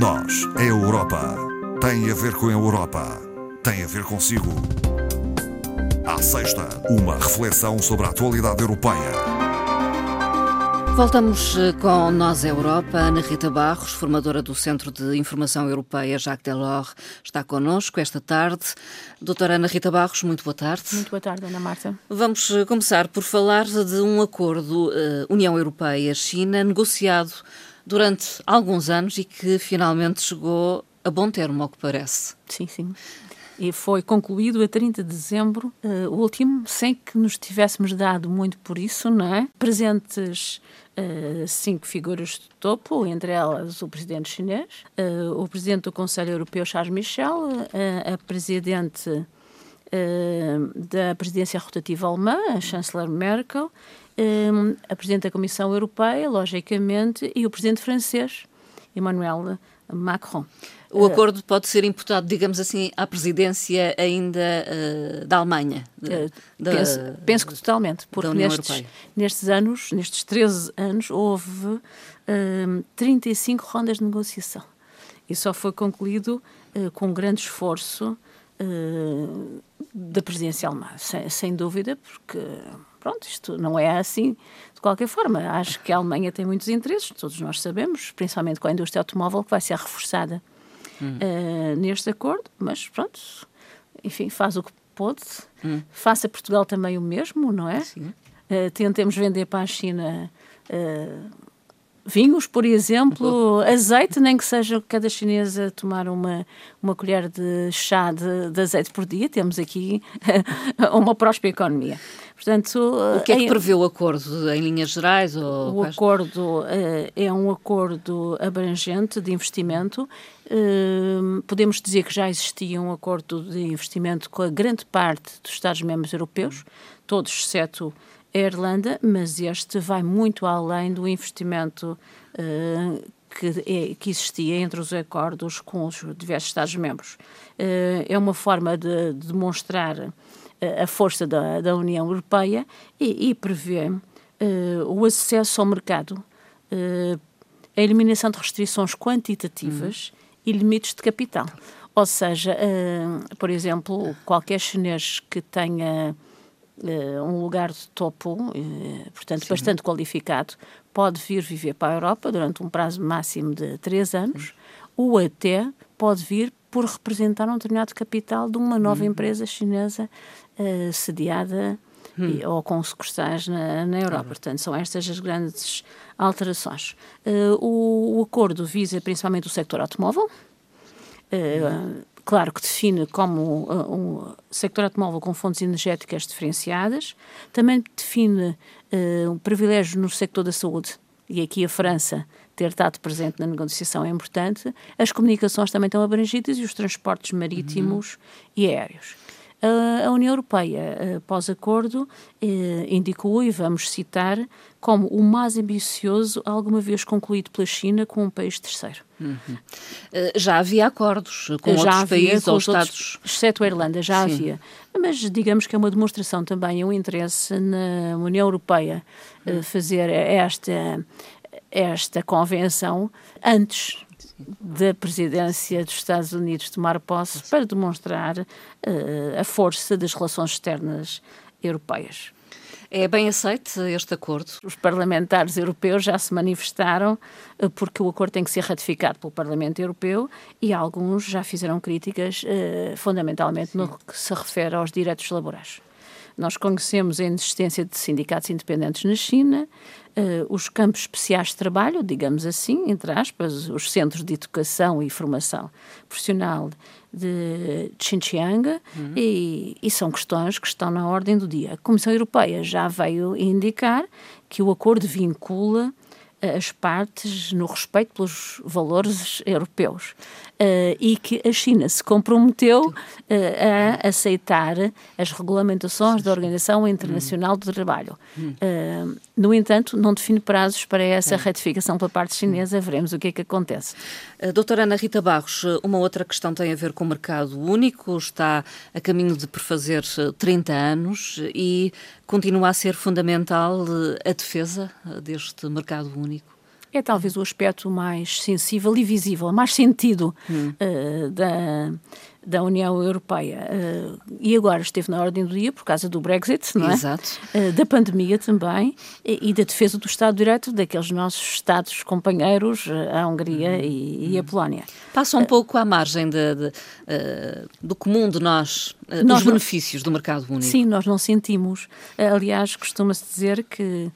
Nós, a Europa, tem a ver com a Europa, tem a ver consigo. À sexta, uma reflexão sobre a atualidade europeia. Voltamos eh, com Nós Europa. Ana Rita Barros, formadora do Centro de Informação Europeia Jacques Delors, está connosco esta tarde. Doutora Ana Rita Barros, muito boa tarde. Muito boa tarde, Ana Marta. Vamos eh, começar por falar de um acordo uh, União Europeia-China negociado durante alguns anos e que finalmente chegou a bom termo, ao que parece. Sim, sim e foi concluído a 30 de dezembro, uh, o último, sem que nos tivéssemos dado muito por isso, não é? Presentes uh, cinco figuras de topo, entre elas o presidente chinês, uh, o presidente do Conselho Europeu, Charles Michel, a presidente da presidência rotativa alemã, a chanceler Merkel, a presidente da Comissão Europeia, logicamente, e o presidente francês, Emmanuel Macron. O acordo pode ser imputado, digamos assim, à presidência ainda uh, da Alemanha? De, uh, da, penso, penso, que totalmente, porque nestes, nestes anos, nestes 13 anos, houve uh, eh, 35 rondas de negociação. E só foi concluído uh, com grande esforço da presidência alemã, sem, sem dúvida, porque pronto, isto não é assim de qualquer forma. Acho que a Alemanha tem muitos interesses, todos nós sabemos, principalmente com a indústria automóvel, que vai ser reforçada uh, neste acordo, mas pronto, enfim, faz o que pôde. Hum. Faça Portugal também o mesmo, não é? Sim. Uh, tentemos vender para a China uh, vinhos, por exemplo, azeite, nem que seja cada chinesa tomar uma, uma colher de chá de, de azeite por dia, temos aqui uma próspera economia. Portanto, o que é que prevê o acordo em linhas gerais? Ou o acordo uh, é um acordo abrangente de investimento. Uh, podemos dizer que já existia um acordo de investimento com a grande parte dos Estados-membros europeus, todos exceto a Irlanda, mas este vai muito além do investimento uh, que, é, que, existia entre os acordos com os diversos Estados-membros. é uma forma de, de demonstrar a força da, da União Europeia e, e prevê uh, o acesso ao mercado, uh, a eliminação de restrições quantitativas uhum. e limites de capital. Ou seja, uh, por exemplo, qualquer chinês que tenha um lugar de topo, portanto, Sim. bastante qualificado, pode vir viver para a Europa durante um prazo máximo de três anos, uhum. ou até pode vir por representar um determinado capital de uma nova uhum. empresa chinesa uh, sediada hum. e, ou com sucursais na, na Europa. Portanto, são estas as grandes alterações. Uh, o, o, acordo visa principalmente o sector automóvel. Uh, claro que define como um sector automóvel com fontes energéticas diferenciadas, também define um privilégio no sector da saúde, e aqui a França ter estado presente na negociação é importante, as comunicações também estão abrangidas e os transportes marítimos uhum. e aéreos. A União Europeia, pós-acordo, eh, indicou, e vamos citar, como o mais ambicioso alguma vez concluído pela China com um país terceiro. Uhum. Eh, já havia acordos com já outros países com ou Estados... Outros, exceto a Irlanda, já Sim. havia. Mas digamos que é uma demonstração também, um interesse na União Europeia uhum. fazer esta, esta convenção antes da presidência dos Estados Unidos tomar posse para demonstrar uh, a força das relações externas europeias. É bem aceito este acordo? Os parlamentares europeus já se manifestaram uh, porque o acordo tem que ser ratificado pelo Parlamento Europeu e alguns já fizeram críticas uh, fundamentalmente Sim. no que se refere aos direitos laborais. Nós conhecemos a existência de sindicatos independentes na China, uh, os campos especiais de trabalho, digamos assim, entre aspas, os centros de educação e formação profissional de Xinjiang, uhum. e, e, são questões que estão na ordem do dia. A Comissão Europeia já veio indicar que o acordo vincula as partes no respeito pelos valores europeus. Uh, e que a China se comprometeu uh, a aceitar as regulamentações da Organização Internacional do Trabalho. Uh, no entanto, não define prazos para essa ratificação pela parte chinesa, veremos o que é que acontece. doutora Ana Rita Barros, uma outra questão tem a ver com o mercado único, está a caminho de prefazer 30 anos e continua a ser fundamental a defesa deste mercado único? é talvez o aspecto mais sensível e visível, mais sentido hum. uh, da, da União Europeia. Uh, e agora esteve na ordem do dia por causa do Brexit, não é? Exato. Uh, da pandemia também e, e, da defesa do Estado de Direito daqueles nossos Estados companheiros, a Hungria hum. e, e, a Polónia. Passa um pouco à margem de, de, do comum de nós, nós dos benefícios não, do mercado único. Sim, nós não sentimos. aliás, costuma-se dizer que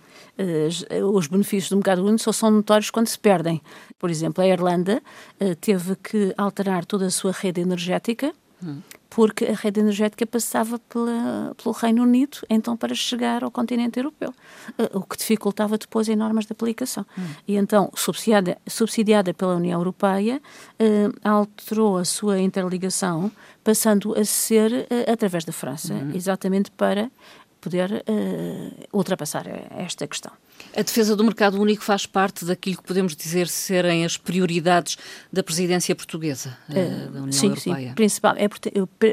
os benefícios do mercado único só são notórios quando se perdem. Por exemplo, a Irlanda uh, teve que alterar toda a sua rede energética hum. porque a rede energética passava pela, pelo Reino Unido, então para chegar ao continente europeu, uh, o que dificultava depois em normas de aplicação. Hum. E então, subsidiada, subsidiada pela União Europeia, uh, alterou a sua interligação, passando a ser através da França, hum. exatamente para poder ultrapassar esta questão. A defesa do mercado único faz parte daquilo que podemos dizer serem as prioridades da presidência portuguesa uh, da União sim, Europeia. Sim, principal. É,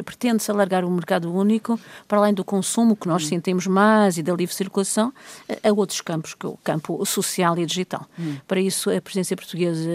pretende-se alargar o mercado único para além do consumo que nós hum. sentimos mais e da livre circulação a outros campos, que é o campo social e digital. Hum. Para isso, a presidência portuguesa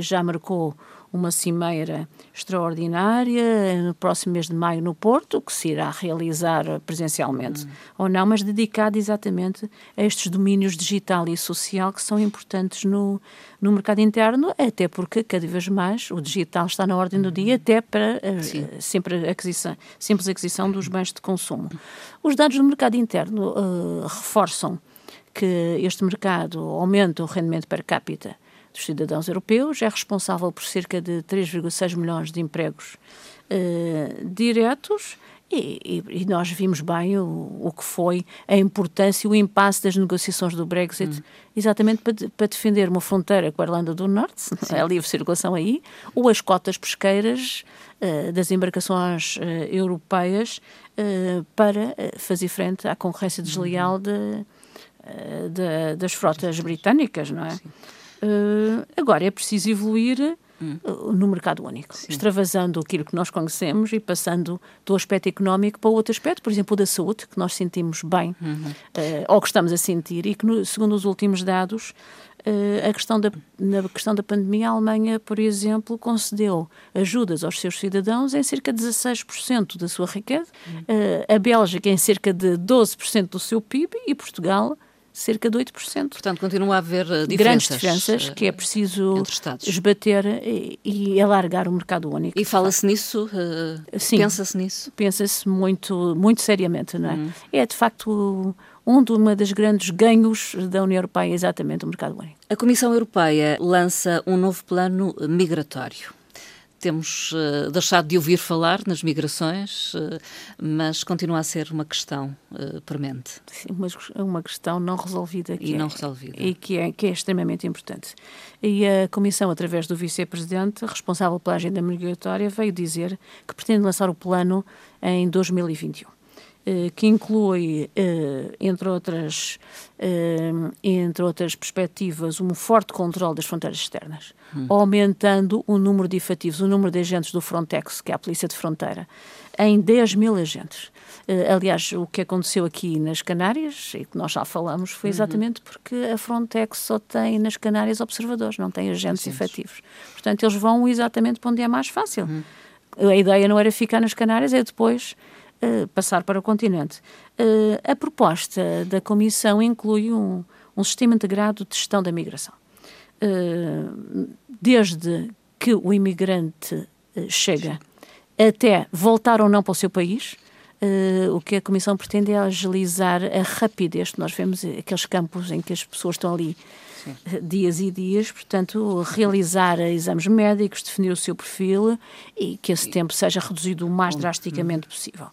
já marcou uma cimeira extraordinária no próximo mês de maio no Porto, que se irá realizar presencialmente hum. ou não, mas dedicada exatamente a estes domínios digital e social que são importantes no, no mercado interno, até porque cada vez mais o digital está na ordem do uhum. dia, até para uh, sempre aquisição, simples aquisição dos bens de consumo. Os dados do mercado interno uh, reforçam que este mercado aumenta o rendimento per capita dos cidadãos europeus, é responsável por cerca de 3,6 milhões de empregos uh, diretos e, e, nós vimos bem o, o, que foi a importância e o impasse das negociações do Brexit, hum. exatamente para, para, defender uma fronteira com a Irlanda do Norte, Sim. a livre circulação aí, ou as cotas pesqueiras uh, das embarcações uh, europeias uh, para fazer frente à concorrência desleal uhum. de, de, das frotas britânicas, não é? Agora é preciso evoluir hum. uh, no mercado único, Sim. extravasando aquilo que nós conhecemos e passando do aspecto económico para outro aspecto, por exemplo, o da saúde, que nós sentimos bem, uhum. uh, ou que estamos a sentir, e que, no, segundo os últimos dados, a questão da, na questão da pandemia, a Alemanha, por exemplo, concedeu ajudas aos seus cidadãos em cerca de 16% da sua riqueza, uhum. a Bélgica em cerca de 12% do seu PIB e Portugal cerca de 8%. Portanto, continua a haver uh, diferenças. Grandes diferenças que é preciso esbater e, e, alargar o mercado único. E fala-se nisso? Uh, Pensa-se nisso? Pensa-se muito, muito seriamente, não é? Hum. É, de facto, um de uma das grandes ganhos da União Europeia, exatamente o mercado único. A Comissão Europeia lança um novo plano migratório temos uh, deixado de ouvir falar nas migrações, uh, mas continua a ser uma questão uh, premente. Sim, mas uma questão não resolvida. e é, não resolvida. E que é, que é extremamente importante. E a Comissão, através do Vice-Presidente, responsável pela agenda migratória, veio dizer que pretende lançar o plano em 2021. Eh, que inclui, eh, entre outras, eh, entre outras perspectivas, um forte controle das fronteiras externas, hum. aumentando o número de efetivos, o número de agentes do Frontex, que é a Polícia de Fronteira, em 10 mil agentes. aliás, o que aconteceu aqui nas Canárias, e que nós já falamos, foi uhum. exatamente uhum. porque a Frontex só tem nas Canárias observadores, não tem agentes efetivos. Portanto, eles vão exatamente para onde é mais fácil. Uhum. A ideia não era ficar nas Canárias, é depois passar para o continente. Uh, a proposta da Comissão inclui um, um sistema integrado de gestão da migração. Uh, desde que o imigrante uh, chega até voltar ou não para o seu país, o que a Comissão pretende é agilizar a rapidez. Nós vemos aqueles campos em que as pessoas estão ali Sim. dias e dias, portanto, realizar exames médicos, definir o seu perfil e que esse tempo seja reduzido o mais drasticamente possível.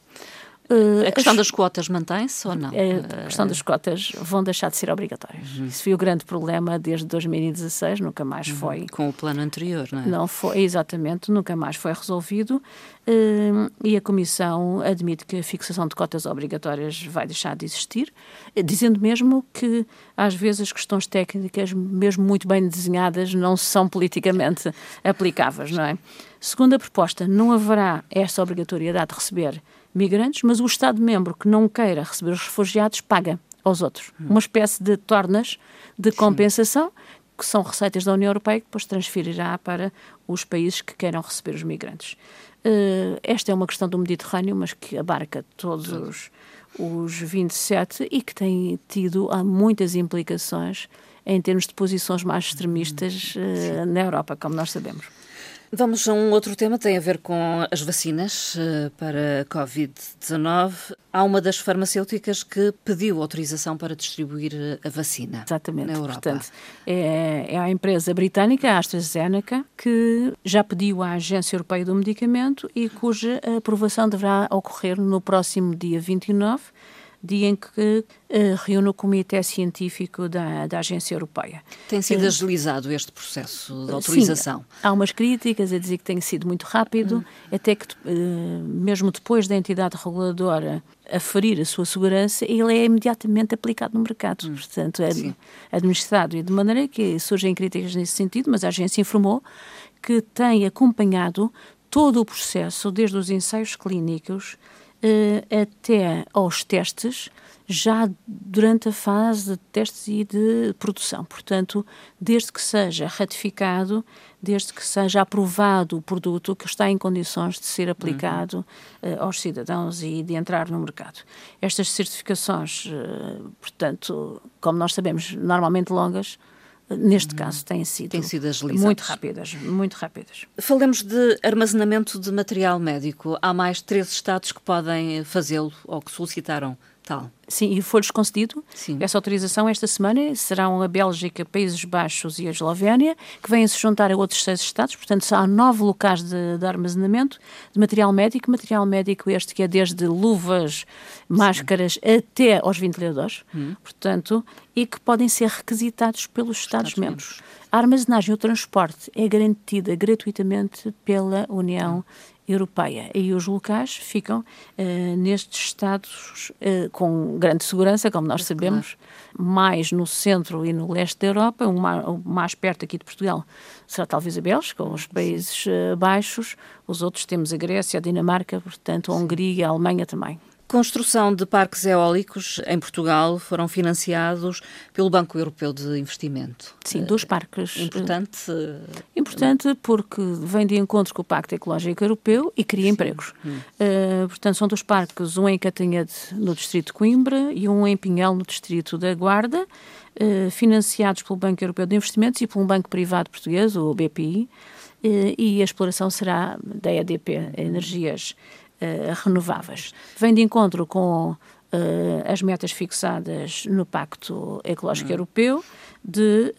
A questão as... das cotas mantém-se ou não? A questão das cotas vão deixar de ser obrigatórias. Uhum. Isso foi o grande problema desde 2016, nunca mais uhum. foi. Com o plano anterior, não é? Não foi, exatamente, nunca mais foi resolvido. Uh, e a Comissão admite que a fixação de cotas obrigatórias vai deixar de existir, dizendo mesmo que às vezes as questões técnicas, mesmo muito bem desenhadas, não são politicamente aplicáveis, não é? Segundo a proposta, não haverá esta obrigatoriedade de receber migrantes, mas o Estado-membro que não queira receber os refugiados paga aos outros. Hum. Uma espécie de tornas de compensação, que são receitas da União Europeia que depois transferirá para os países que queiram receber os migrantes. Uh, esta é uma questão do Mediterrâneo, mas que abarca todos os, os 27 e que tem tido há muitas implicações em termos de posições mais extremistas uh, na Europa, como nós sabemos. Vamos a um outro tema, tem a ver com as vacinas uh, para Covid-19. Há uma das farmacêuticas que pediu autorização para distribuir eh, a vacina Exatamente. na Europa. Portanto, é, é a empresa britânica, a AstraZeneca, que já pediu à Agência Europeia do Medicamento e cuja aprovação deverá ocorrer no próximo dia 29 dia em que uh, reúne o Comitê Científico da, da Agência Europeia. Tem sido uh, agilizado este processo de autorização? Sim, há umas críticas a dizer que tem sido muito rápido, hum. até que, uh, mesmo depois da entidade reguladora aferir a sua segurança, ele é imediatamente aplicado no mercado. Hum. Portanto, é Sim. administrado e de maneira que surgem críticas nesse sentido, mas a agência informou que tem acompanhado todo o processo, desde os ensaios clínicos até aos testes, já durante a fase de testes e de produção. Portanto, desde que seja ratificado, desde que seja aprovado o produto que está em condições de ser aplicado uhum. uh, aos cidadãos e de entrar no mercado. Estas certificações, uh, portanto, como nós sabemos, normalmente longas, neste caso têm sido, têm sido muito rápidas, muito rápidas. Falemos de armazenamento de material médico. Há mais três estados que podem fazê-lo ou que solicitaram tal. Sim, e foi-lhes concedido Sim. essa autorização esta semana. Serão a Bélgica, Países Baixos e a Eslovénia, que vêm se juntar a outros seis Estados. Portanto, há nove locais de, de, armazenamento de material médico. Material médico este que é desde luvas, máscaras, Sim. até aos ventiladores. Hum. Portanto, e que podem ser requisitados pelos Estados-membros. Estados a armazenagem e o transporte é garantida gratuitamente pela União. Europeia. E os locais ficam uh, nestes estados uh, com grande segurança, como nós sabemos, claro. mais no centro e no leste da Europa, o mais, o mais, perto aqui de Portugal será talvez a Bélgica, ou os Países uh, Baixos, os outros temos a Grécia, a Dinamarca, portanto a Hungria, a Alemanha também. Construção de parques eólicos em Portugal foram financiados pelo Banco Europeu de Investimento. Sim, dois parques. Importante. Importante porque vem de encontro com o Pacto Ecológico Europeu e cria Sim. empregos. Hum. Uh, portanto, são dois parques, um em Catanhede, no distrito de Coimbra, e um em Pinhel, no distrito da Guarda, uh, financiados pelo Banco Europeu de Investimentos e por um banco privado português, o BPI, uh, eh, e a exploração será da EDP, Energias renováveis. Vem de encontro com uh, as metas fixadas no Pacto Ecológico uhum. Europeu de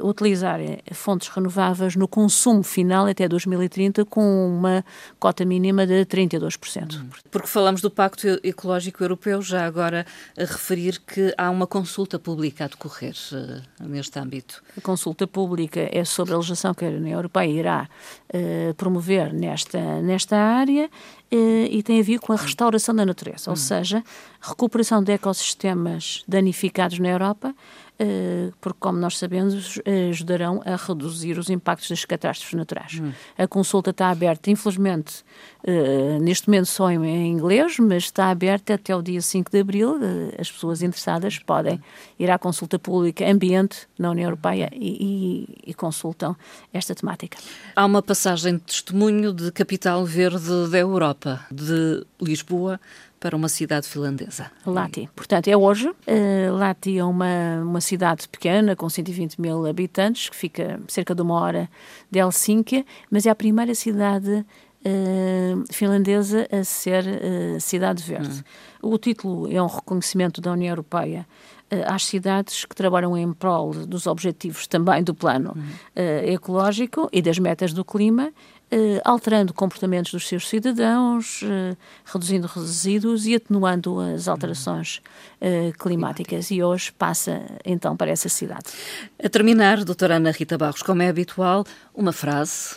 uh, utilizar fontes renováveis no consumo final até 2030 com uma cota mínima de 32%. Uhum. Porque falamos do Pacto Ecológico Europeu, já agora referir que há uma consulta pública a decorrer uh, neste âmbito. A consulta pública é sobre a legislação que a União Europeia irá uh, promover nesta, nesta área e tem a ver com a restauração da natureza, ou hum. seja, recuperação de ecossistemas danificados na Europa, eh, porque, como nós sabemos, ajudarão a reduzir os impactos das catástrofes naturais. Hum. A consulta está aberta, infelizmente, eh, neste momento só em inglês, mas está aberta até o dia 5 de abril. Eh, as pessoas interessadas podem ir à consulta pública Ambiente na União Europeia e, e, e consultam esta temática. Há uma passagem de testemunho de capital verde da Europa, de Lisboa para uma cidade finlandesa. Lati. Portanto, é hoje. Uh, Lati é uma, uma cidade pequena, com 120 mil habitantes, que fica cerca de uma hora de Helsínquia, mas é a primeira cidade uh, finlandesa a ser uh, cidade verde. Hum. O título é um reconhecimento da União Europeia às cidades que trabalham em prol dos objetivos também do plano uhum. ecológico e das metas do clima alterando comportamentos dos seus cidadãos, eh, reduzindo resíduos e atenuando as alterações eh, climáticas. E hoje passa então para essa cidade. A terminar, doutora Ana Rita Barros, como é habitual, uma frase,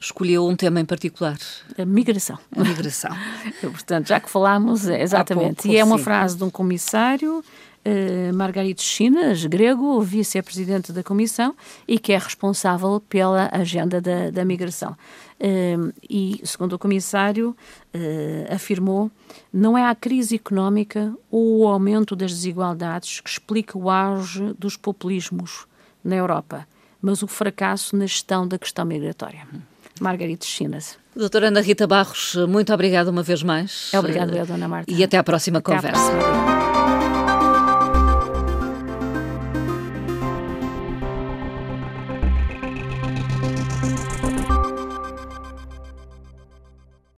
escolheu um tema em particular. A migração. A migração. Portanto, já que falámos, exatamente. Pouco, e é uma sim. frase de um comissário uh, Margarito Chinas, grego, vice-presidente da Comissão e que é responsável pela agenda da, da migração. Uh, e, segundo o comissário, uh, afirmou, não é a crise económica ou o aumento das desigualdades que explica o auge dos populismos na Europa, mas o fracasso na gestão da questão migratória. Margarida Chinas. Doutora Ana Rita Barros, muito obrigada uma vez mais. Obrigada, Dona Marta. E até à próxima até conversa. À próxima.